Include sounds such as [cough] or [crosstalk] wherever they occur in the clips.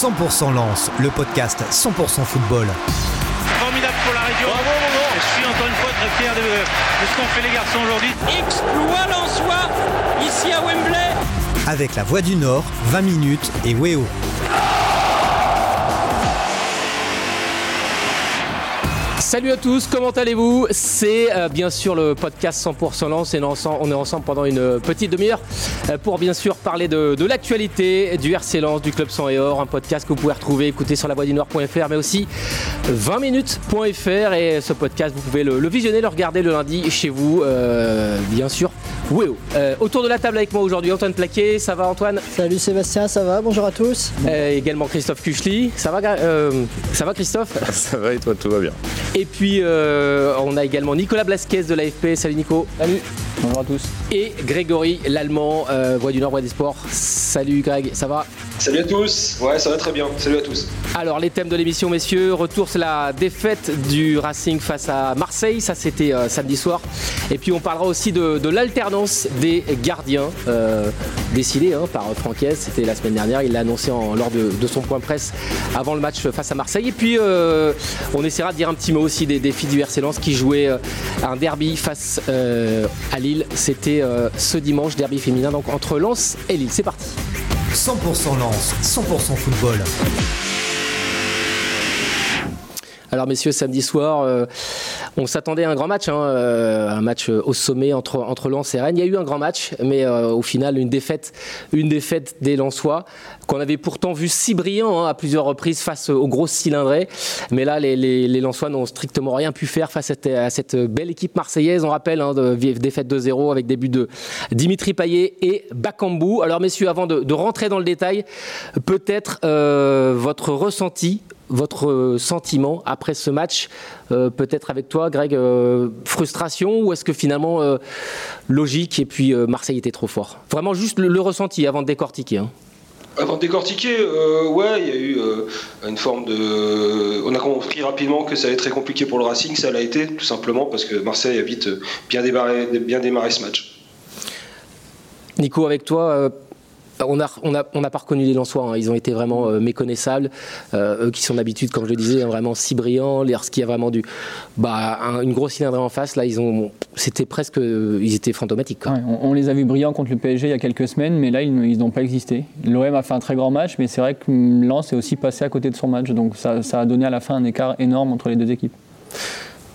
100% Lance, le podcast 100% football. Formidable pour la région. Je suis encore une fois très fier de, de ce qu'ont fait les garçons aujourd'hui. Exploit Lensois ici à Wembley. Avec la Voix du Nord, 20 minutes et Weo. Salut à tous, comment allez-vous? C'est euh, bien sûr le podcast 100% Lance et on est ensemble pendant une petite demi-heure pour bien sûr parler de, de l'actualité du RC Lens, du Club 100 et Or, un podcast que vous pouvez retrouver, écouter sur la voie du Nord.fr mais aussi 20minutes.fr et ce podcast vous pouvez le, le, visionner, le regarder le lundi chez vous, euh, bien sûr. Oui, euh, autour de la table avec moi aujourd'hui, Antoine Plaquet, ça va Antoine? Salut Sébastien, ça va? Bonjour à tous. Euh, également Christophe Kuchli, ça va, ça va Christophe? [laughs] Ça va et toi, tout va bien. Et puis euh, on a également Nicolas Blasquez de l'AFP. Salut Nico. Salut. Bonjour à tous. Et Grégory, l'allemand, euh, Voix du Nord, Voix des Sports. Salut Greg, ça va? Salut à tous. Ouais, ça va très bien. Salut à tous. Alors les thèmes de l'émission, messieurs, retour sur la défaite du Racing face à Marseille. Ça, c'était euh, samedi soir. Et puis on parlera aussi de, de l'alternance des gardiens, euh, décidée hein, par Franquès. C'était la semaine dernière. Il l'a annoncé en, lors de, de, son point presse avant le match face à Marseille. Et puis euh, on essaiera de dire un petit mot aussi des défis du RC Lens qui jouait euh, un derby face à Lille. C'était ce dimanche, derby féminin, donc entre Lens et Lille. C'est parti. 100% Lens, 100% football. Alors messieurs, samedi soir, euh, on s'attendait à un grand match, hein, euh, un match au sommet entre, entre Lens et Rennes. Il y a eu un grand match, mais euh, au final une défaite, une défaite des Lensois qu'on avait pourtant vu si brillant hein, à plusieurs reprises face aux grosses cylindrées. Mais là, les, Lensois n'ont strictement rien pu faire face à cette, belle équipe marseillaise. On rappelle, hein, de, défaite 2-0 avec des buts de Dimitri Payet et Bakambu. Alors messieurs, avant de, rentrer dans le détail, peut-être euh, votre ressenti votre sentiment après ce match euh, Peut-être avec toi, Greg, euh, frustration ou est-ce que finalement euh, logique et puis Marseille était trop fort? Vraiment juste le, le, ressenti avant de décortiquer. Hein. Avant de décortiquer, ouais, il y a eu une forme de. On a compris rapidement que ça allait être très compliqué pour le Racing, ça l'a été, tout simplement parce que Marseille a vite bien démarré, bien démarré ce match. Nico, avec toi on n'a a, on pas reconnu les Lensois, hein. ils ont été vraiment euh, méconnaissables. Euh, eux qui sont d'habitude, comme je le disais, hein, vraiment si brillants. Lorsqu'il y a vraiment du, bah, un, une grosse cylindrée en face, là, ils ont, presque, ils étaient fantomatiques. On, les a vus brillants contre le PSG il y a quelques semaines, mais là, ils n'ont pas existé. L'OM a fait un très grand match, mais c'est vrai que Lens est aussi passé à côté de son match, donc ça a donné à la fin un écart énorme entre les deux équipes.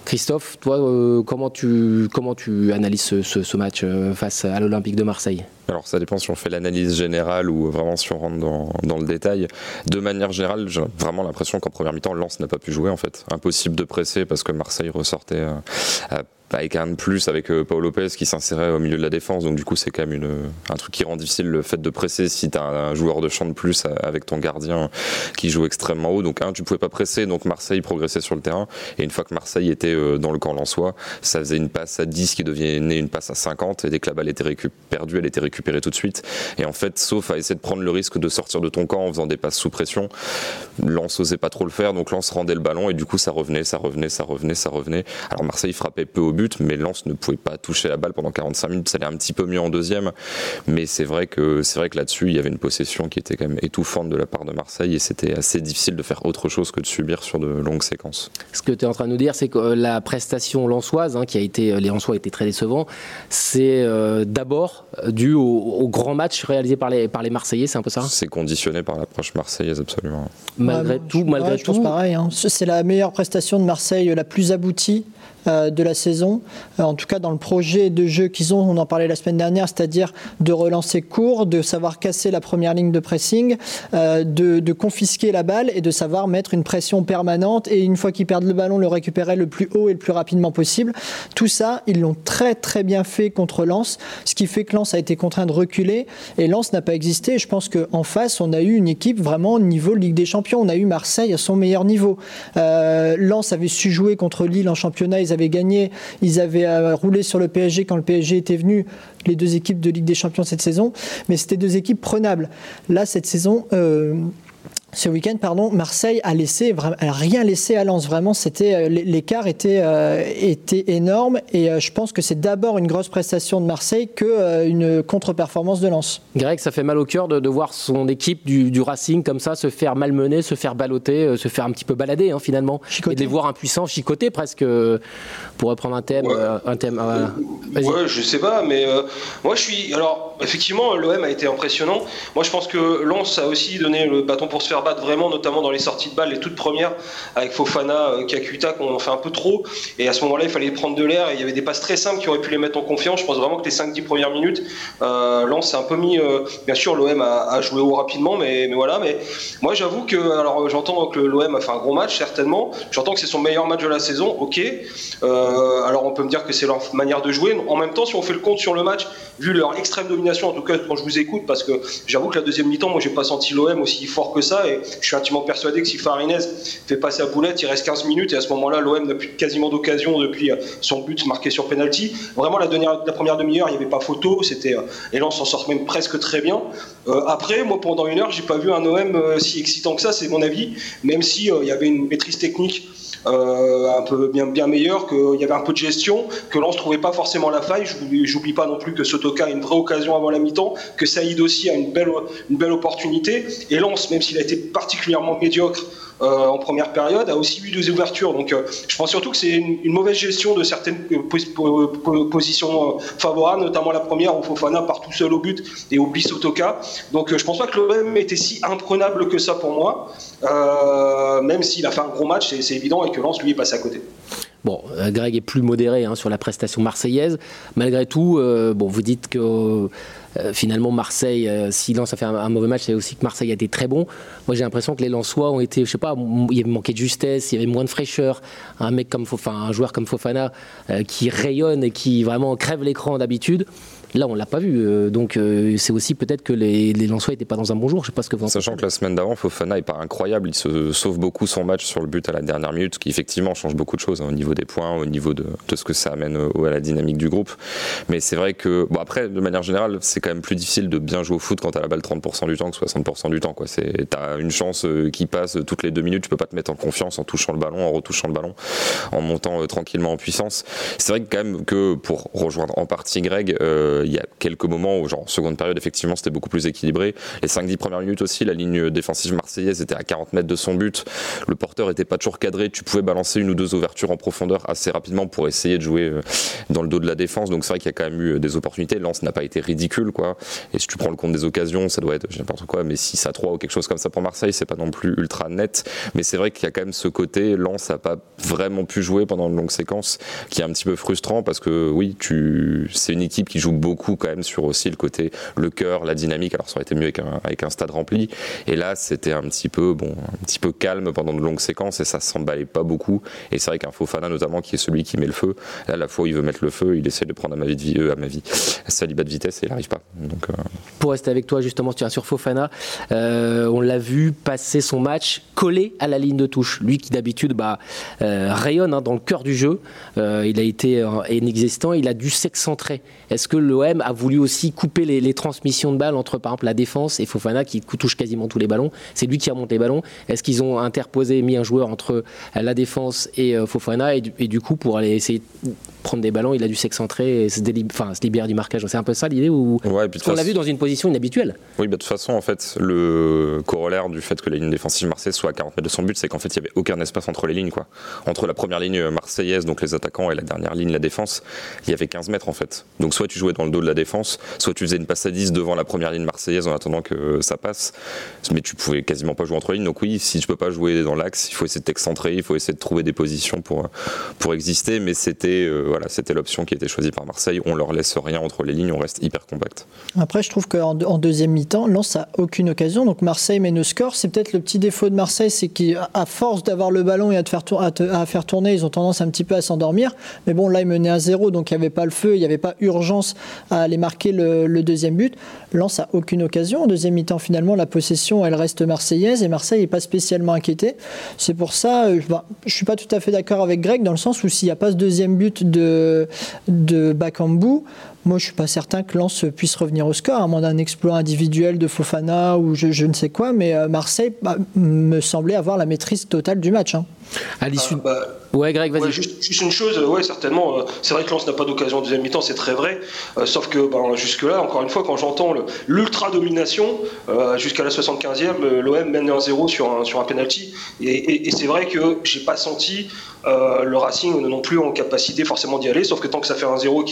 Christophe, toi, euh, comment, tu, comment tu analyses ce, match euh, face à l'Olympique de Marseille? Alors ça dépend si on fait l'analyse générale ou vraiment si on rentre dans, dans le détail. De manière générale, j'ai vraiment l'impression qu'en première mi-temps, Lens n'a pas pu jouer en fait. Impossible de presser parce que Marseille ressortait euh, avec un plus avec euh, Paul Lopez qui s'insérait au milieu de la défense. Donc du coup, c'est quand même un truc qui rend difficile le fait de presser si tu as un, un, joueur de champ de plus avec ton gardien qui joue extrêmement haut. Donc un, tu pouvais pas presser, donc Marseille progressait sur le terrain. Et une fois que Marseille était euh, dans le camp lensois, ça faisait une passe à 10 qui devenait une passe à 50. Et dès que la balle était perdue, elle était récupérée tout de suite. Et en fait, sauf à essayer de prendre le risque de sortir de ton camp en faisant des passes sous pression, Lens osait pas trop le faire. Donc Lens rendait le ballon et du coup, ça revenait, ça revenait, ça revenait, ça revenait. Alors Marseille frappait peu au but, mais Lens ne pouvait pas toucher la balle pendant 45 minutes. Ça allait un petit peu mieux en deuxième, mais c'est vrai que c'est vrai que là-dessus, il y avait une possession qui était quand même étouffante de la part de Marseille et c'était assez difficile de faire autre chose que de subir sur de longues séquences. Ce que tu es en train de nous dire, c'est que la prestation lensoise, hein, qui a été, les Lensois étaient très décevants, c'est euh, d'abord dû au, au, grand match réalisé par les, par les Marseillais, c'est un peu ça? C'est conditionné par l'approche marseillaise, absolument. Malgré ouais, tout, je, malgré ouais, tout. Je pense pareil. Hein. C'est la meilleure prestation de Marseille, la plus aboutie euh, de la saison. Euh, en tout cas, dans le projet de jeu qu'ils ont, on en parlait la semaine dernière, c'est-à-dire de relancer court, de savoir casser la première ligne de pressing, euh, de, confisquer la balle et de savoir mettre une pression permanente et une fois qu'ils perdent le ballon, le récupérer le plus haut et le plus rapidement possible. Tout ça, ils l'ont très très bien fait contre Lens, ce qui fait que Lens a été contraint de reculer et Lens n'a pas existé. Je pense qu'en face, on a eu une équipe vraiment au niveau Ligue des Champions. On a eu Marseille à son meilleur niveau. Euh, Lens avait su jouer contre Lille en championnat, ils avaient gagné, ils avaient euh, roulé sur le PSG quand le PSG était venu, les deux équipes de Ligue des Champions cette saison, mais c'était deux équipes prenables. Là, cette saison, euh, ce week-end, pardon, Marseille a laissé a rien laissé à Lens. Vraiment, c'était euh, l'écart était euh, était énorme et euh, je pense que c'est d'abord une grosse prestation de Marseille que une contre-performance de Lens. Greg, ça fait mal au cœur de, voir son équipe du, Racing comme ça se faire malmener, se faire balloter, se faire un petit peu balader hein, finalement, et de les voir impuissants, chicoter presque. pour reprendre un thème, un thème. ouais, je sais pas, mais moi je suis. Alors effectivement, l'OM a été impressionnant. Moi, je pense que Lens a aussi donné le bâton pour se faire vraiment, notamment dans les sorties de balles, les toutes premières, avec Fofana, euh, Kakuta, qu'on fait un peu trop. Et à ce moment-là, il fallait prendre de l'air. Et il y avait des passes très simples qui auraient pu les mettre en confiance. Je pense vraiment que les 5-10 premières minutes, euh, Lens s'est un peu mis. Euh, bien sûr, l'OM a, joué haut rapidement, mais, mais voilà. Mais moi, j'avoue que. Alors, j'entends que l'OM a fait un gros match, certainement. J'entends que c'est son meilleur match de la saison, ok. alors, on peut me dire que c'est leur manière de jouer. En même temps, si on fait le compte sur le match, vu leur extrême domination, en tout cas quand je vous écoute, parce que j'avoue que la deuxième mi-temps, moi, j'ai pas senti l'OM aussi fort que ça. Et je suis intimement persuadé que si Farinez fait passer à boulette, il reste 15 minutes et à ce moment-là, l'OM n'a plus quasiment d'occasion depuis euh, son but marqué sur penalty. Vraiment, la, la première demi-heure, il n'y avait pas photo. C'était, euh, et là, on s'en sort même presque très bien. Euh, après, moi, pendant une heure, j'ai pas vu un OM si excitant que ça, c'est mon avis, même si il y avait une maîtrise technique euh, un peu bien, meilleur, qu'il y avait un peu de gestion, que Lens trouvait pas forcément la faille. J'oublie pas non plus que Sotoka a une vraie occasion avant la mi-temps, que Saïd aussi a une belle, une belle opportunité. Et Lens, même s'il a été particulièrement médiocre euh, en première période, a aussi eu des ouvertures. Donc euh, je pense surtout que c'est une, mauvaise gestion de certaines positions favorables, notamment la première où Fofana part tout seul au but et oublie Sotoka. Donc je pense pas que l'OM était si imprenable que ça pour moi, même s'il a fait un gros match, c'est évident, que Lens lui est à côté. Bon, euh, Greg est plus modéré hein, sur la prestation marseillaise. Malgré tout, euh, bon, vous dites que euh, finalement Marseille, si Lens a fait un, mauvais match, c'est aussi que Marseille a été très bon. Moi, j'ai l'impression que les Lensois ont été, je sais pas, il y avait manqué de justesse, il y avait moins de fraîcheur. Un mec comme Fofana, un joueur comme Fofana qui rayonne et qui vraiment crève l'écran d'habitude. Là, on l'a pas vu. Euh, donc, euh, c'est aussi peut-être que les, les Lensois n'étaient pas dans un bon jour. Je sais pas ce que vous Sachant que la semaine d'avant, Fofana est pas incroyable. Il se sauve beaucoup son match sur le but à la dernière minute, ce qui effectivement change beaucoup de choses hein, au niveau des points, au niveau de, ce que ça amène à la dynamique du groupe. Mais c'est vrai que, bon, après, de manière générale, c'est quand même plus difficile de bien jouer au foot quand tu as la balle 30% du temps que 60% du temps. Tu as une chance euh, qui passe toutes les deux minutes. Tu peux pas te mettre en confiance en touchant le ballon, en retouchant le ballon, en montant tranquillement en puissance. C'est vrai que, quand même que pour rejoindre en partie Greg, il y a quelques moments genre en seconde période, effectivement, c'était beaucoup plus équilibré. Les 5-10 premières minutes aussi, la ligne défensive marseillaise était à 40 mètres de son but. Le porteur était pas toujours cadré. Tu pouvais balancer une ou deux ouvertures en profondeur assez rapidement pour essayer de jouer euh, dans le dos de la défense. Donc c'est vrai qu'il y a quand même eu euh, des opportunités. Lance n'a pas été ridicule, quoi. Et si tu prends le compte des occasions, ça doit être n'importe quoi, mais 6 à 3 ou quelque chose comme ça pour Marseille, c'est pas non plus ultra net. Mais c'est vrai qu'il y a quand même ce côté, Lance n'a pas vraiment pu jouer pendant une longue séquence, qui est un petit peu frustrant parce que oui, tu, c'est une équipe qui joue beaucoup quand même sur aussi le côté, le cœur, la dynamique. Alors ça aurait été mieux avec un, avec un stade rempli. Et là, c'était un petit peu, bon, un petit peu calme pendant de longues séquences et ça s'emballait pas beaucoup. Et c'est vrai qu'un Fofana notamment, qui est celui qui met le feu, là, la fois il veut mettre le feu, il essaie de prendre à ma vie, euh, à ma vie, salibat de vitesse et il n'arrive pas. Donc, euh, Pour rester avec toi justement, sur Fofana, euh, on l'a vu passer son match collé à la ligne de touche. Lui qui d'habitude bah, rayonne hein, dans le cœur du jeu, il a été inexistant, il a dû s'excentrer. Est-ce que l'OM a voulu aussi couper les, transmissions de balles entre par exemple la défense et Fofana qui touche quasiment tous les ballons. C'est lui qui remonte les ballons. Est-ce qu'ils ont interposé, mis un joueur entre la défense et euh, Fofana et du, coup pour aller essayer de prendre des ballons, il a dû s'excentrer et se, enfin, se libérer du marquage. C'est un peu ça l'idée ou ouais, on l'a vu dans une position inhabituelle. Oui, bah, de toute façon en fait le corollaire du fait que la ligne défensive marseillaise soit à 40 mètres de son but, c'est qu'en fait il n'y avait aucun espace entre les lignes quoi. Entre la première ligne marseillaise donc les attaquants et la dernière ligne la défense, il y avait 15 mètres en fait. Donc soit tu jouais dans le dos de la défense, soit tu faisais une passe à 10 devant la première ligne marseillaise en attendant que ça passe. Mais tu pouvais quasiment pas jouer entre lignes. Donc oui, si tu peux pas jouer dans l'axe, il faut essayer de t'excentrer, il faut essayer de trouver des positions pour, pour exister. Mais c'était euh, voilà, c'était l'option qui était choisie par Marseille. On leur laisse rien entre les lignes, on reste hyper compact. Après, je trouve qu'en en deuxième mi-temps, Lens a aucune occasion. Donc Marseille mène le score. C'est peut-être le petit défaut de Marseille, c'est qu'à force d'avoir le ballon et à, faire à, faire tourner, ils ont tendance un petit peu à s'endormir. Mais bon, là, ils menaient à zéro, donc il n'y avait pas le feu, il n'y avait pas urgence à aller marquer le, deuxième but. Lens a aucune occasion. En deuxième mi-temps, finalement, la possession, elle reste marseillaise et Marseille n'est pas spécialement inquiété. C'est pour ça, euh, je ne suis pas tout à fait d'accord avec Greg dans le sens où s'il n'y a pas ce deuxième but de, de Bakambu, moi je suis pas certain que Lens puisse revenir au score, à moins d'un exploit individuel de Fofana ou je, ne sais quoi, mais euh, Marseille bah, me semblait avoir la maîtrise totale du match. Hein. À l'issue. Ah, bah, ouais, Greg, vas-y. juste, une chose, ouais, certainement. Euh, c'est vrai que Lens n'a pas d'occasion en deuxième mi-temps, c'est très vrai. Euh, sauf que ben, jusque-là, encore une fois, quand j'entends l'ultra-domination, euh, jusqu'à la 75e, l'OM mène 1-0 sur un, sur un penalty. Et, c'est vrai que j'ai pas senti le Racing non plus en capacité forcément d'y aller. Sauf que tant que ça fait 1-0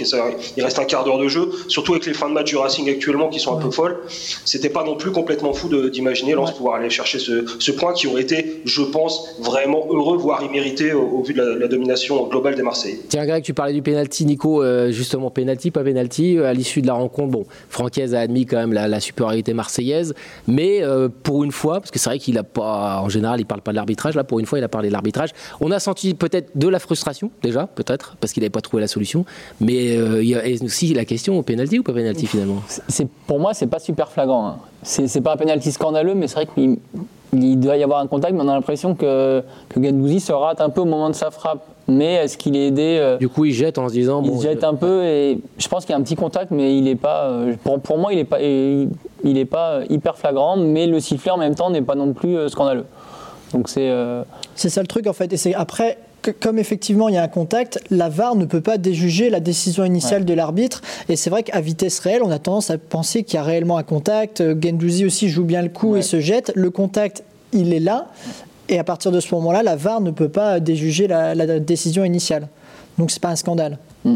il reste un quart d'heure de jeu, surtout avec les fins de match du Racing actuellement qui sont un peu folles, c'était pas non plus complètement fou d'imaginer Lens pouvoir aller chercher ce, ce point qui aurait été, je pense, vraiment heureux voire immérité au, vu de la, domination globale des Marseillais. Tiens, Greg, tu parlais du penalty, Nico. Euh, justement, penalty, pas penalty. Euh, à l'issue de la rencontre, bon, Francaise a admis quand même la, supériorité marseillaise, mais euh, pour une fois, parce que c'est vrai qu'il a pas, en général, il parle pas de l'arbitrage. Là, pour une fois, il a parlé de l'arbitrage. On a senti peut-être de la frustration déjà, peut-être, parce qu'il n'avait pas trouvé la solution. Mais il y a aussi la question penalty ou pas penalty finalement? C'est pour moi, c'est pas super flagrant. Hein. C'est pas un penalty scandaleux, mais c'est vrai qu'il il doit y avoir un contact, mais on a l'impression que, que Gendouzi se rate un peu au moment de sa frappe. Mais est-ce qu'il est aidé euh, Du coup, il jette en se disant. Il jette un peu et je pense qu'il y a un petit contact, mais il est pas. Euh, pour, pour moi, il n'est pas, il, est pas hyper flagrant, mais le sifflet en même temps n'est pas non plus euh, scandaleux. Donc c'est. C'est ça le truc en fait. Et c'est après comme effectivement il y a un contact, la VAR ne peut pas déjuger la décision initiale de l'arbitre. Et c'est vrai qu'à vitesse réelle, on a tendance à penser qu'il y a réellement un contact. Gendouzi aussi joue bien le coup et se jette. Le contact, il est là. Et à partir de ce moment-là, la VAR ne peut pas déjuger la, décision initiale. Donc c'est pas un scandale. Mm.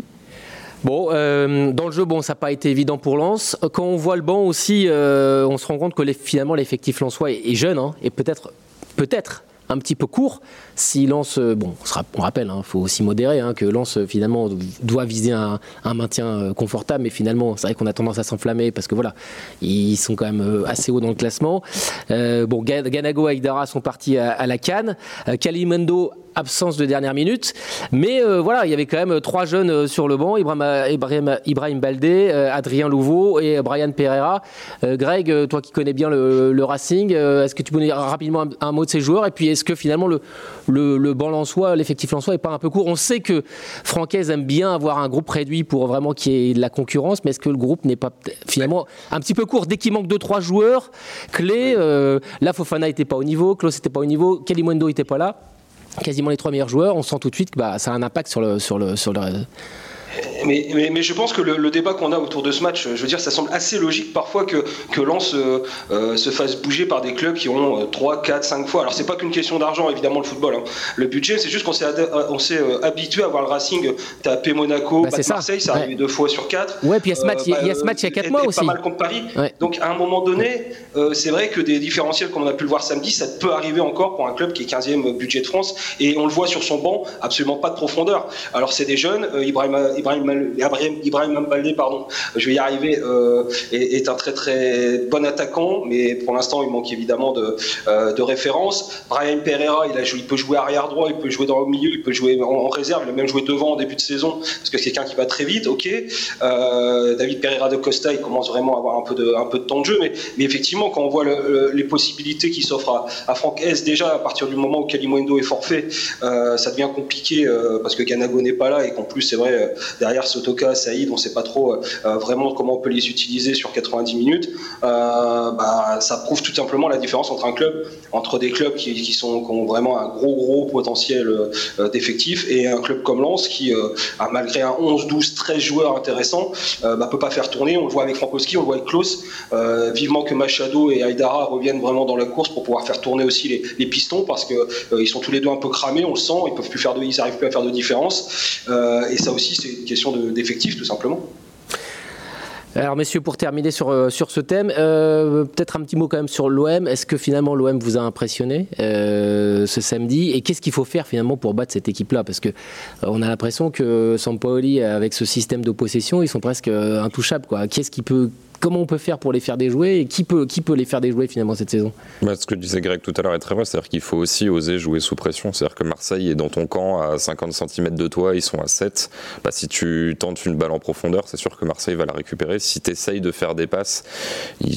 Bon, euh, dans le jeu, bon, ça n'a pas été évident pour Lens. Quand on voit le banc aussi, euh, on se rend compte que finalement l'effectif lensois est, est jeune hein, et peut-être, peut-être un petit peu court. Si Lens, euh, bon, on rappelle, il hein, faut aussi modérer, hein, que Lens euh, finalement doit viser un, maintien euh, confortable, mais finalement, c'est vrai qu'on a tendance à s'enflammer parce que voilà, ils sont quand même assez hauts dans le classement. bon, Ganago et Aïdara sont partis à, la Cannes. Kalimendo absence de dernière minute. Mais voilà, il y avait quand même trois jeunes sur le banc. Ibrahim, Ibrahim, Baldé, Adrien Louveau et Brian Pereira. Greg, toi qui connais bien le, Racing, est-ce que tu peux nous dire rapidement un, mot de ces joueurs? Et puis est-ce que finalement le, le, banc Lensois, l'effectif Lensois est pas un peu court? On sait que Francaise aime bien avoir un groupe réduit pour vraiment qu'il y ait de la concurrence, mais est-ce que le groupe n'est pas finalement un petit peu court? Dès qu'il manque 2-3 joueurs clés, euh, là Fofana n'était pas au niveau, Klaus n'était pas au niveau, Kalimundo n'était pas là quasiment les trois meilleurs joueurs, on sent tout de suite que bah, ça a un impact sur le, sur le, sur le, mais, mais, je pense que le, débat qu'on a autour de ce match, je veux dire, ça semble assez logique parfois que, que Lens euh, euh, se fasse bouger par des clubs qui ont 3, 4, 5 fois. Alors, c'est pas qu'une question d'argent, évidemment, le football. Hein. Le budget, c'est juste qu'on s'est, on s'est euh, habitué à voir le Racing taper Monaco, bah, Marseille, ça arrive deux fois sur 4. Ouais, puis il y a ce match, il y a ce match il y a 4 mois aussi. pas mal contre Paris. Donc, à un moment donné, c'est vrai que des différentiels, comme on a pu le voir samedi, ça peut arriver encore pour un club qui est 15e budget de France. Et on le voit sur son banc, absolument pas de profondeur. Alors, c'est des jeunes, Ibrahim, Ibrahim, Ibrahim Ibrahim pardon, je vais y arriver, euh, est, un très très bon attaquant, mais pour l'instant il manque évidemment de, euh, référence. Brian Pereira, il, peut jouer arrière droit, il peut jouer dans le milieu, il peut jouer en, réserve, il a même joué devant en début de saison, parce que c'est quelqu'un qui va très vite, ok. Euh, David Pereira de Costa, il commence vraiment à avoir un peu de, un temps de jeu, mais, effectivement, quand on voit les possibilités qui s'offrent à, Franck S, déjà à partir du moment où Kalimundo est forfait, ça devient compliqué parce que Ganago n'est pas là et qu'en plus, c'est vrai, derrière Sotoka, Saïd, on ne sait pas trop euh, euh, vraiment comment on peut les utiliser sur 90 minutes, euh, bah, ça prouve tout simplement la différence entre un club, entre des clubs qui, ont vraiment un gros gros potentiel d'effectifs et un club comme Lens qui, a malgré un 11, 12, 13 joueurs intéressants, ne bah, peut pas faire tourner. On le voit avec Frankowski, on le voit avec Klaus. vivement que Machado et Aydara reviennent vraiment dans la course pour pouvoir faire tourner aussi les, pistons parce qu'ils sont tous les deux un peu cramés, on le sent, ils peuvent plus faire de, ils n'arrivent plus à faire de différence. et ça aussi, c'est une question d'effectifs tout simplement. Alors messieurs, pour terminer sur, euh, sur ce thème, euh, peut-être un petit mot quand même sur l'OM. Est-ce que finalement l'OM vous a impressionné euh, ce samedi? Et qu'est-ce qu'il faut faire finalement pour battre cette équipe-là? Parce que on a l'impression que Sampaoli, avec ce système de possession, ils sont presque intouchables. Qu'est-ce qui peut comment on peut faire pour les faire déjouer et qui peut, qui peut les faire déjouer finalement cette saison? Bah, Ce que disait Greg tout à l'heure est très vrai, c'est-à-dire qu'il faut aussi oser jouer sous pression. C'est-à-dire que Marseille est dans ton camp à 50 cm de toi, ils sont à 7. Bah, si tu tentes une balle en profondeur, c'est sûr que Marseille va la récupérer. Si tu essayes de faire des passes,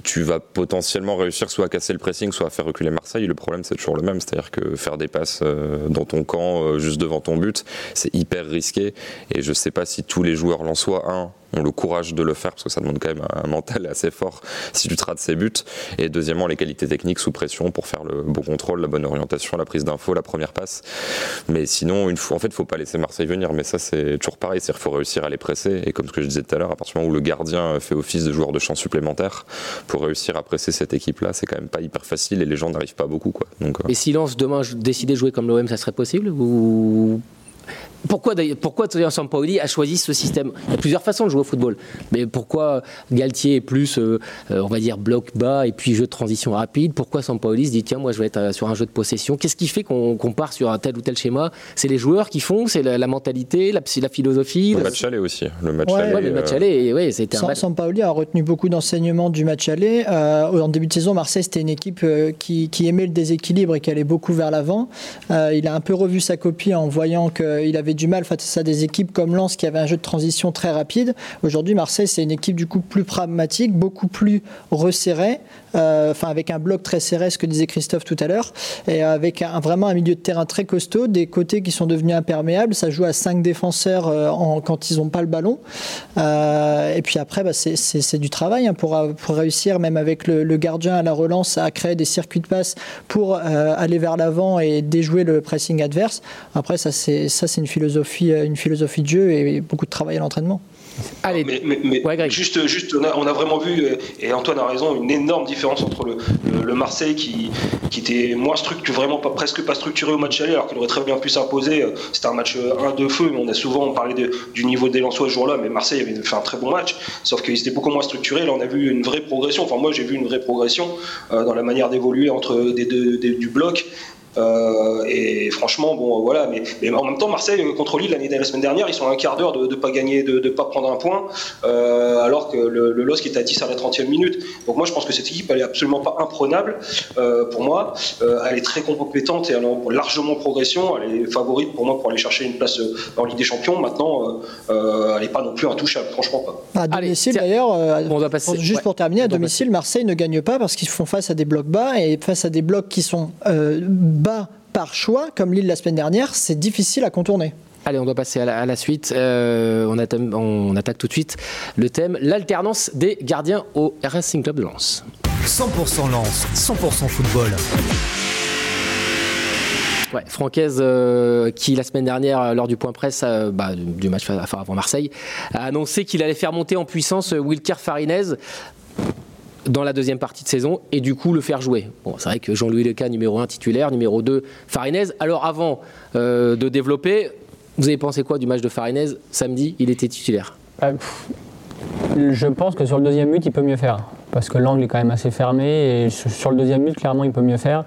tu vas potentiellement réussir soit à casser le pressing, soit à faire reculer Marseille. Le problème, c'est toujours le même, c'est-à-dire que faire des passes euh, dans ton camp, euh, juste devant ton but, c'est hyper risqué. Et je sais pas si tous les joueurs l'en soient, un, ont le courage de le faire parce que ça demande quand même un mental assez fort si tu te rates ses buts. Et deuxièmement, les qualités techniques sous pression pour faire le bon contrôle, la bonne orientation, la prise d'info, la première passe. Mais sinon, une fois, en fait, faut pas laisser Marseille venir. Mais ça, c'est toujours pareil. C'est faut réussir à les presser. Et comme ce que je disais tout à l'heure, à partir du moment où le gardien fait office de joueur de champ supplémentaire, pour réussir à presser cette équipe-là, c'est quand même pas hyper facile et les gens n'arrivent pas beaucoup. Quoi. Donc, Et si Lens demain décidait de jouer comme l'OM, ça serait possible ou pourquoi, pourquoi Sampaoli a choisi ce système? Il y a plusieurs façons de jouer au football. Mais pourquoi Galtier est plus, euh, euh, on va dire, bloc bas et puis jeu de transition rapide? Pourquoi Sampaoli se dit, tiens, moi je vais être euh, sur un jeu de possession? Qu'est-ce qui fait qu'on part sur un tel ou tel schéma? C'est les joueurs qui font C'est la, mentalité la, la, philosophie Le match aller aussi. Le match aller, le match aller ouais, c'était un Sampaoli a retenu beaucoup d'enseignements du match aller. en début de saison, Marseille, c'était une équipe qui, qui, aimait le déséquilibre et qui allait beaucoup vers l'avant. il a un peu revu sa copie en voyant qu'il avait du mal face à des équipes comme Lens qui avait un jeu de transition très rapide. Aujourd'hui, Marseille, c'est une équipe du coup plus pragmatique, beaucoup plus resserrée, enfin avec un bloc très serré, ce que disait Christophe tout à l'heure, et avec vraiment un milieu de terrain très costaud, des côtés qui sont devenus imperméables. Ça joue à 5 défenseurs euh, en, quand ils n'ont pas le ballon. Euh, et puis après, bah, c'est du travail hein, pour, réussir, même avec le, le, gardien à la relance, à créer des circuits de passe pour aller vers l'avant et déjouer le pressing adverse. Après, ça c'est une philosophie, une philosophie de jeu et beaucoup de travail à l'entraînement. Allez, mais, juste, juste on, a, vraiment vu, euh, et Antoine a raison, une énorme différence entre le, le, Marseille qui, qui était moins structuré, vraiment pas, presque pas structuré au match aller, alors qu'il aurait très bien pu s'imposer. Euh, c'était un match 1 euh, de feu, mais on a souvent parlé du niveau des Lensois ce jour-là, mais Marseille avait fait un très bon match, sauf qu'ils étaient beaucoup moins structurés. Là, on a vu une vraie progression. Enfin, moi, j'ai vu une vraie progression dans la manière d'évoluer entre des, du bloc. Euh, et franchement, bon, voilà. Mais, mais, en même temps, Marseille euh, contre Lille l'année la semaine dernière, ils sont à un quart d'heure de ne pas gagner, de ne pas prendre un point, euh, alors que le, le LOSC est à 10 à la 30e minute. Donc moi, je pense que cette équipe, elle est absolument pas imprenable pour moi. elle est très compétente et elle a largement progression. Elle est favorite pour moi pour aller chercher une place en Ligue des Champions. Maintenant, elle n'est pas non plus intouchable, franchement pas. À domicile d'ailleurs, juste pour terminer, à domicile, Marseille ne gagne pas parce qu'ils font face à des blocs bas et face à des blocs qui sont bas par choix, comme Lille la semaine dernière, c'est difficile à contourner. Allez, on doit passer à la, suite. Euh, on, attaque, tout de suite le thème l'alternance des gardiens au Racing Club de Lens. 100% Lens, 100% football. Ouais, Francaise, euh, qui la semaine dernière, lors du point presse euh, bah, du match avant Marseille, a annoncé qu'il allait faire monter en puissance Wilker Farinez dans la deuxième partie de saison et du coup le faire jouer. Bon, c'est vrai que Jean-Louis Leca, numéro 1 titulaire, numéro 2 Farinez. Alors avant euh, de développer, vous avez pensé quoi du match de Farinez samedi Il était titulaire? Bah, je pense que sur le deuxième but, il peut mieux faire. Parce que l'angle est quand même assez fermé et sur le deuxième but, clairement, il peut mieux faire.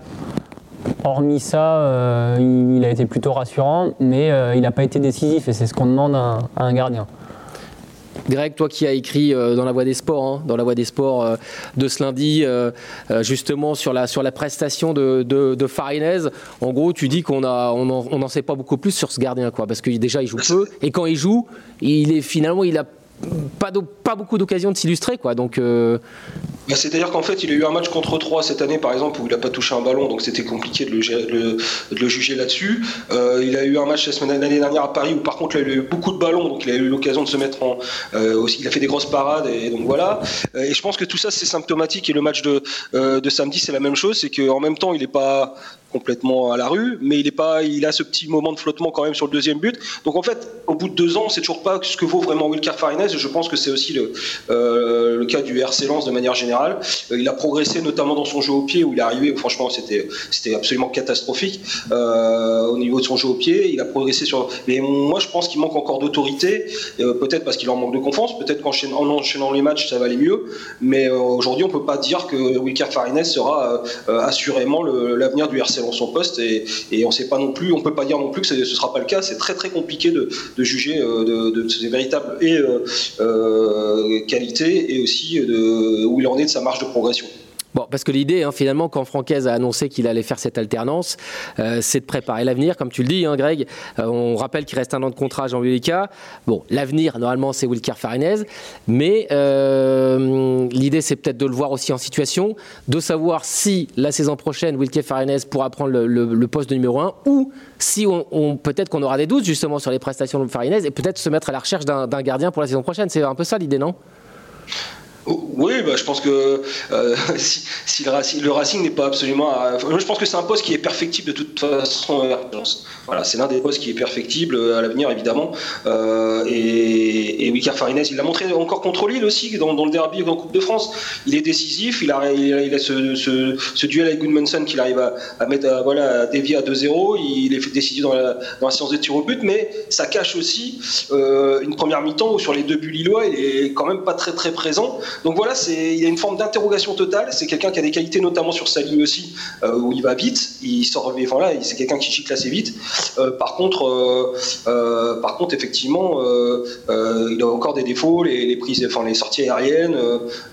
Hormis ça, euh, il a été plutôt rassurant, mais euh, il n'a pas été décisif et c'est ce qu'on demande à un gardien. Greg, toi qui as écrit euh, dans la Voix des Sports, hein, dans la Voix des Sports euh, de ce lundi, euh, justement sur la, sur la prestation de, de, Farinez, en gros, tu dis qu'on n'en on sait pas beaucoup plus sur ce gardien, quoi, parce que déjà il joue peu, et quand il joue, il est finalement, il a pas, beaucoup d'occasions de s'illustrer, quoi. Donc bah, C'est-à-dire qu'en fait, il a eu un match contre 3 cette année, par exemple, où il n'a pas touché un ballon, donc c'était compliqué de le, juger là-dessus. Euh, il a eu un match la semaine l'année dernière à Paris où, par contre, il a eu beaucoup de ballons, donc il a eu l'occasion de se mettre en. Euh, aussi, il a fait des grosses parades, et donc voilà. Euh, et je pense que tout ça, c'est symptomatique, et le match de, de samedi, c'est la même chose, c'est qu'en même temps, il n'est pas complètement à la rue, mais il est pas, il a ce petit moment de flottement quand même sur le deuxième but. Donc en fait, au bout de deux ans, c'est toujours pas ce que vaut vraiment Wilker Farinez. Je pense que c'est aussi le, euh, cas du RC Lens de manière générale. Euh, il a progressé notamment dans son jeu au pied où il est arrivé. franchement, c'était c'était absolument catastrophique euh, au niveau de son jeu au pied. Il a progressé sur. Mais moi, je pense qu'il manque encore d'autorité. peut-être parce qu'il en manque de confiance. Peut-être qu'en enchaînant les matchs, ça va aller mieux. Mais aujourd'hui, on peut pas dire que Wilker Farinez sera assurément l'avenir du RC son poste et, on sait pas non plus, on peut pas dire non plus que ce ne sera pas le cas. C'est très très compliqué de, juger euh, de, ses véritables euh, euh, qualités et aussi de, où il en est de sa marge de progression. Bon, parce que l'idée, hein, finalement, quand Francaise a annoncé qu'il allait faire cette alternance, euh, c'est de préparer l'avenir, comme tu le dis, hein, Greg. Euh, on rappelle qu'il reste un an de contrat à Jean-Louis Bon, l'avenir, normalement, c'est Wilker Farinez, mais euh, l'idée, c'est peut-être de le voir aussi en situation, de savoir si la saison prochaine, Wilker Farinez pourra prendre le, poste de numéro 1 ou si on, peut-être qu'on aura des doutes justement sur les prestations de Farinez et peut-être se mettre à la recherche d'un gardien pour la saison prochaine. C'est un peu ça l'idée, non? Oui, bah, je pense que euh, [laughs] si, le Racing, le Racing n'est pas absolument. je pense que c'est un poste qui est perfectible de toute façon. Voilà, c'est l'un des postes qui est perfectible à l'avenir, évidemment. Euh, et, et il l'a montré encore contre Lille aussi, dans, le derby en Coupe de France. Il est décisif, il a, ce, duel avec Goodmanson qu'il arrive à, mettre à, voilà, à dévier à 2-0. Il est décisif dans la, dans la séance de tir au but, mais ça cache aussi euh, une première mi-temps où sur les deux buts lillois, il est quand même pas très très présent. Donc voilà, il y a une forme d'interrogation totale. C'est quelqu'un qui a des qualités, notamment sur sa ligne aussi, euh, où il va vite. Il sort, voilà, c'est quelqu'un qui chicle assez vite. Euh, par contre, euh, par contre, effectivement, il a encore des défauts, les, prises, enfin les sorties aériennes,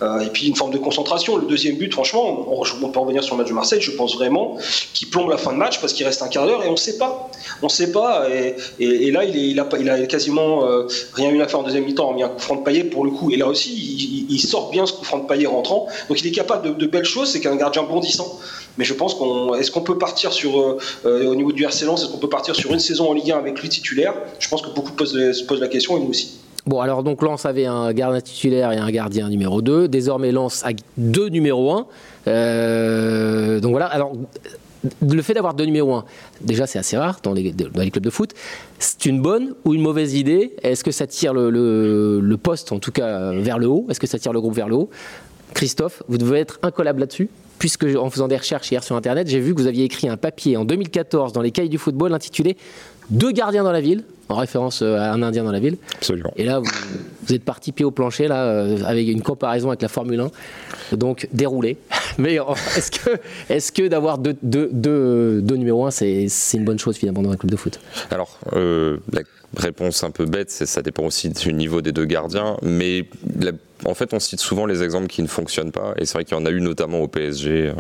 et puis une forme de concentration. Le deuxième but, franchement, on, peut revenir sur le match de Marseille. Je pense vraiment qu'il plombe la fin de match parce qu'il reste un quart d'heure et on ne sait pas. On sait pas. Et, là, il, a, il, a, quasiment rien eu à faire en deuxième mi-temps, mis un coup franc de paillet pour le coup. Et là aussi, il, il sort bien ce coup franc de paillet rentrant. Donc il est capable de, belles choses, c'est qu'un gardien bondissant. Mais je pense qu'on. Est-ce qu'on peut partir sur. Euh, euh, au niveau du RC Lens, est-ce qu'on peut partir sur une saison en Ligue 1 avec lui titulaire? Je pense que beaucoup se posent la question et nous aussi. Bon, alors donc Lens avait un gardien titulaire et un gardien numéro 2. Désormais, Lens a deux numéros 1. Euh, donc voilà. Alors, le fait d'avoir deux numéros 1, déjà c'est assez rare dans les, dans les, clubs de foot. C'est une bonne ou une mauvaise idée? Est-ce que ça tire le, poste, en tout cas, vers le haut? Est-ce que ça tire le groupe vers le haut? Christophe, vous devez être incollable là-dessus puisque en faisant des recherches hier sur Internet, j'ai vu que vous aviez écrit un papier en 2014 dans les cahiers du football intitulé Deux gardiens dans la ville en référence euh, à un Indien dans la ville. Absolument. Et là, vous, êtes parti pied au plancher, là, euh, avec une comparaison avec la Formule 1. Donc, déroulé. Mais est-ce que, est que d'avoir deux, deux, deux, numéros 1, c'est une bonne chose finalement dans un club de foot? Alors, euh, la réponse un peu bête, ça dépend aussi du niveau des deux gardiens. Mais la en fait, on cite souvent les exemples qui ne fonctionnent pas, et c'est vrai qu'il y en a eu notamment au PSG, euh,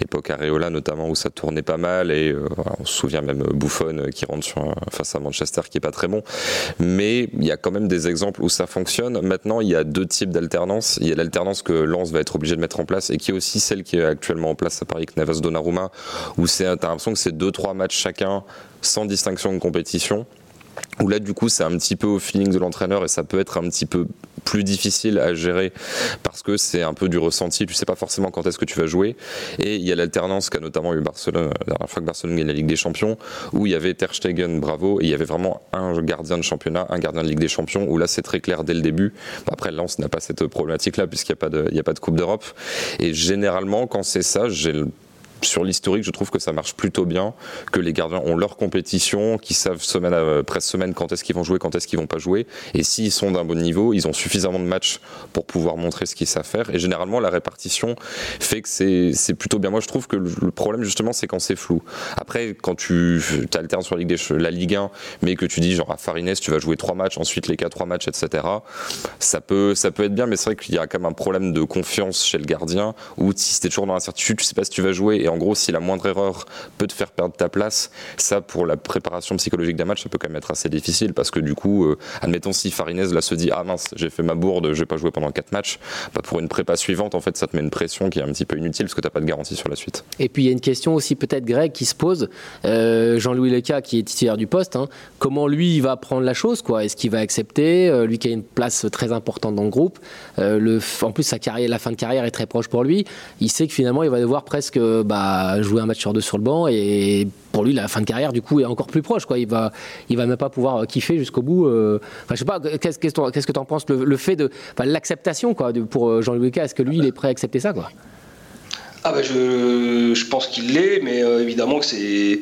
époque Areola notamment, où ça tournait pas mal, et euh, on se souvient même Buffon euh, qui rentre face à Manchester qui est pas très bon. Mais il y a quand même des exemples où ça fonctionne. Maintenant, il y a deux types d'alternance. Il y a l'alternance que Lens va être obligé de mettre en place, et qui est aussi celle qui est actuellement en place à Paris avec Navas Donnarumma, où t'as l'impression que c'est deux trois matchs chacun sans distinction de compétition où là du coup c'est un petit peu au feeling de l'entraîneur et ça peut être un petit peu plus difficile à gérer parce que c'est un peu du ressenti, tu sais pas forcément quand est-ce que tu vas jouer. Et il y a l'alternance qu'a notamment eu Barcelone la dernière fois que Barcelone gagne la Ligue des Champions où il y avait Ter Stegen, bravo et il y avait vraiment un gardien de championnat, un gardien de Ligue des Champions où là c'est très clair dès le début. après Lens n'a pas cette problématique là puisqu'il n'y a pas de il y a pas de Coupe d'Europe. Et généralement quand c'est ça, j'ai sur l'historique, je trouve que ça marche plutôt bien, que les gardiens ont leur compétition, qui savent semaine après semaine quand est-ce qu'ils vont jouer, quand est-ce qu'ils vont pas jouer. Et s'ils sont d'un bon niveau, ils ont suffisamment de matchs pour pouvoir montrer ce qu'ils savent faire. Et généralement, la répartition fait que c'est plutôt bien. Moi, je trouve que le problème, justement, c'est quand c'est flou. Après, quand tu alternes sur la Ligue, la Ligue 1, mais que tu dis, genre à Farines, tu vas jouer trois matchs, ensuite les quatre trois matchs, etc., ça peut, ça peut être bien, mais c'est vrai qu'il y a quand même un problème de confiance chez le gardien, où si tu es toujours dans l'incertitude, tu sais pas si tu vas jouer, et en gros, si la moindre erreur peut te faire perdre ta place, ça, pour la préparation psychologique d'un match, ça peut quand même être assez difficile parce que du coup, euh, admettons si Farinez là se dit ah mince, j'ai fait ma bourde, je vais pas jouer pendant 4 matchs, bah, pour une prépa suivante, en fait, ça te met une pression qui est un petit peu inutile parce que t'as pas de garantie sur la suite. Et puis il y a une question aussi peut-être Greg qui se pose, euh, Jean-Louis Leca qui est titulaire du poste, hein, comment lui il va prendre la chose quoi? Est-ce qu'il va accepter? Euh, Lui qui a une place très importante dans le groupe, en plus la fin de carrière est très proche pour lui. Il sait que finalement il va devoir presque bah, jouer un match sur deux sur le banc et pour lui la fin de carrière du coup est encore plus proche quoi. Il va il va même pas pouvoir kiffer jusqu'au bout. Euh. Enfin je sais pas qu'est-ce que tu en penses le, fait de l'acceptation quoi pour euh, Jean-Louis Lucas est-ce que lui il est prêt à accepter ça quoi? Ah bah je, je pense qu'il l'est, mais euh, évidemment que c'est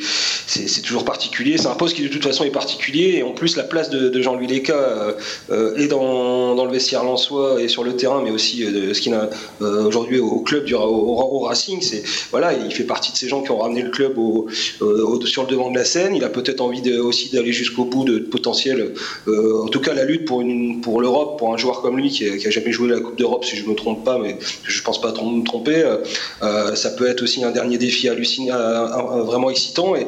c'est toujours particulier. C'est un poste qui de toute façon est particulier. Et en plus, la place de, Jean-Louis Leca est dans, dans, le vestiaire lensois et sur le terrain, mais aussi ce qu'il a aujourd'hui au, club du au, Racing. C'est voilà, il fait partie de ces gens qui ont ramené le club au, sur le devant de la scène. Il a peut-être envie de, aussi d'aller jusqu'au bout de, potentiel. en tout cas, la lutte pour, une, pour l'Europe, pour un joueur comme lui qui, qui a jamais joué la Coupe d'Europe, si je me trompe pas, mais je pense pas me tromper. Ça peut être aussi un dernier défi hallucinant, vraiment excitant. Et,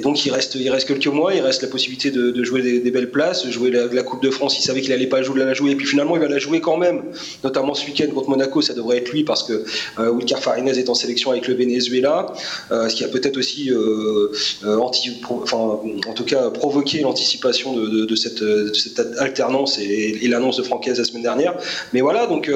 donc il reste, il reste quelques mois, il reste la possibilité de, jouer des, belles places, jouer la, Coupe de France. Il savait qu'il n'allait pas jouer, la jouer, et puis finalement il va la jouer quand même. Notamment ce week-end contre Monaco, ça devrait être lui parce que euh, Wilcar Farinez est en sélection avec le Venezuela, euh, ce qui a peut-être aussi, euh, en tout cas, provoqué l'anticipation de, cette, alternance et, et l'annonce de Francaise la semaine dernière. Mais voilà, donc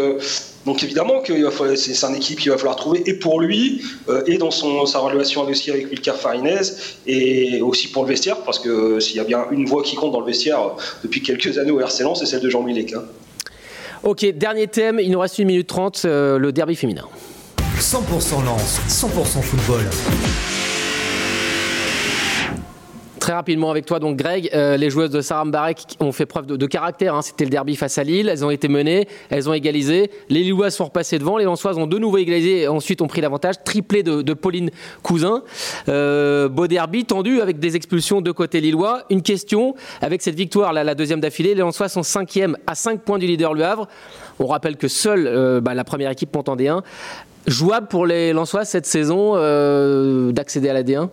donc évidemment que c'est un équipe qu'il va falloir trouver et pour lui euh, et dans son, sa relation aussi avec Wilcar Farinez et aussi pour le vestiaire parce que s'il y a bien une voix qui compte dans le vestiaire euh, depuis quelques années au RC c'est celle de Jean-Louis. Ok, dernier thème, il nous reste une minute 30, euh, le derby féminin. 100% lance, 100% football. Très rapidement avec toi, donc Greg, euh, les joueuses de Saram Barek ont fait preuve de, caractère. Hein. C'était le derby face à Lille. Elles ont été menées, elles ont égalisé. Les Lilloises sont repassées devant. Les Lensoises ont de nouveau égalisé et ensuite ont pris l'avantage. Triplé de, Pauline Cousin. Euh, beau derby tendu avec des expulsions de côté lillois. Une question avec cette victoire, là, la deuxième d'affilée. Les Lensoises sont cinquième à 5 points du leader Le Havre. On rappelle que seule euh, bah, la première équipe monte en D1. Jouable pour les Lensoises cette saison d'accéder à la D1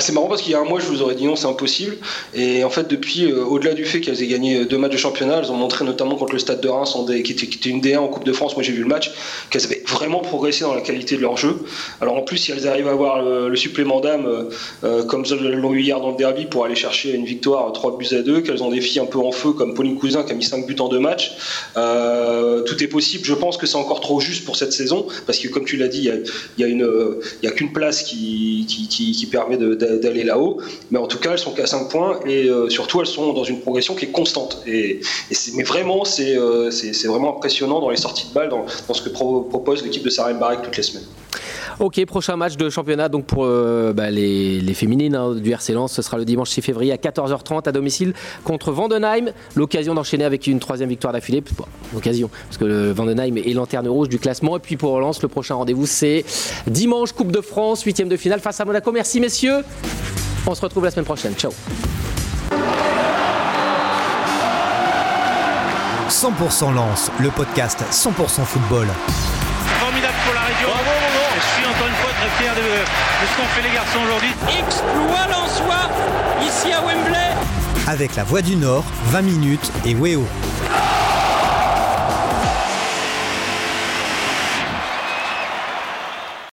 c'est marrant parce qu'il y a un mois, je vous aurais dit non, c'est impossible. Et en fait, depuis, euh, au-delà du fait qu'elles aient gagné deux matchs de championnat, elles ont montré notamment contre le Stade de Reims, qui, était, une D1 en Coupe de France, moi j'ai vu le match, qu'elles avaient vraiment progressé dans la qualité de leur jeu. Alors en plus, si elles arrivent à avoir le, supplément d'âme, euh, euh, comme elles l'ont eu hier dans le derby, pour aller chercher une victoire 3 buts à 2, qu'elles ont des filles un peu en feu, comme Pauline Cousin qui a mis 5 buts en deux matchs, tout est possible. Je pense que c'est encore trop juste pour cette saison, parce que comme tu l'as dit, il n'y a, a qu'une place qui, permet d'aller là-haut. Mais en tout cas, elles sont qu'à 5 points et euh, surtout, elles sont dans une progression qui est constante. Et, mais vraiment, euh, c'est vraiment impressionnant dans les sorties de balles, dans, ce que propose l'équipe de Sarem Barek toutes les semaines. Ok, prochain match de championnat donc pour euh, bah, les, féminines hein, du RC Lens, ce sera le dimanche 6 février à 14h30 à domicile contre Vandenheim. L'occasion d'enchaîner avec une troisième victoire d'affilée. L'occasion, parce que le Vandenheim est lanterne rouge du classement. Et puis pour Lens, le prochain rendez-vous c'est dimanche Coupe de France, huitième de finale face à Monaco. Merci messieurs. On se retrouve la semaine prochaine. Ciao. 100% Lens, le podcast 100% football. De, ce qu'ont fait les garçons aujourd'hui. Exploit soi ici à Wembley. Avec la Voix du Nord, 20 minutes et Weo.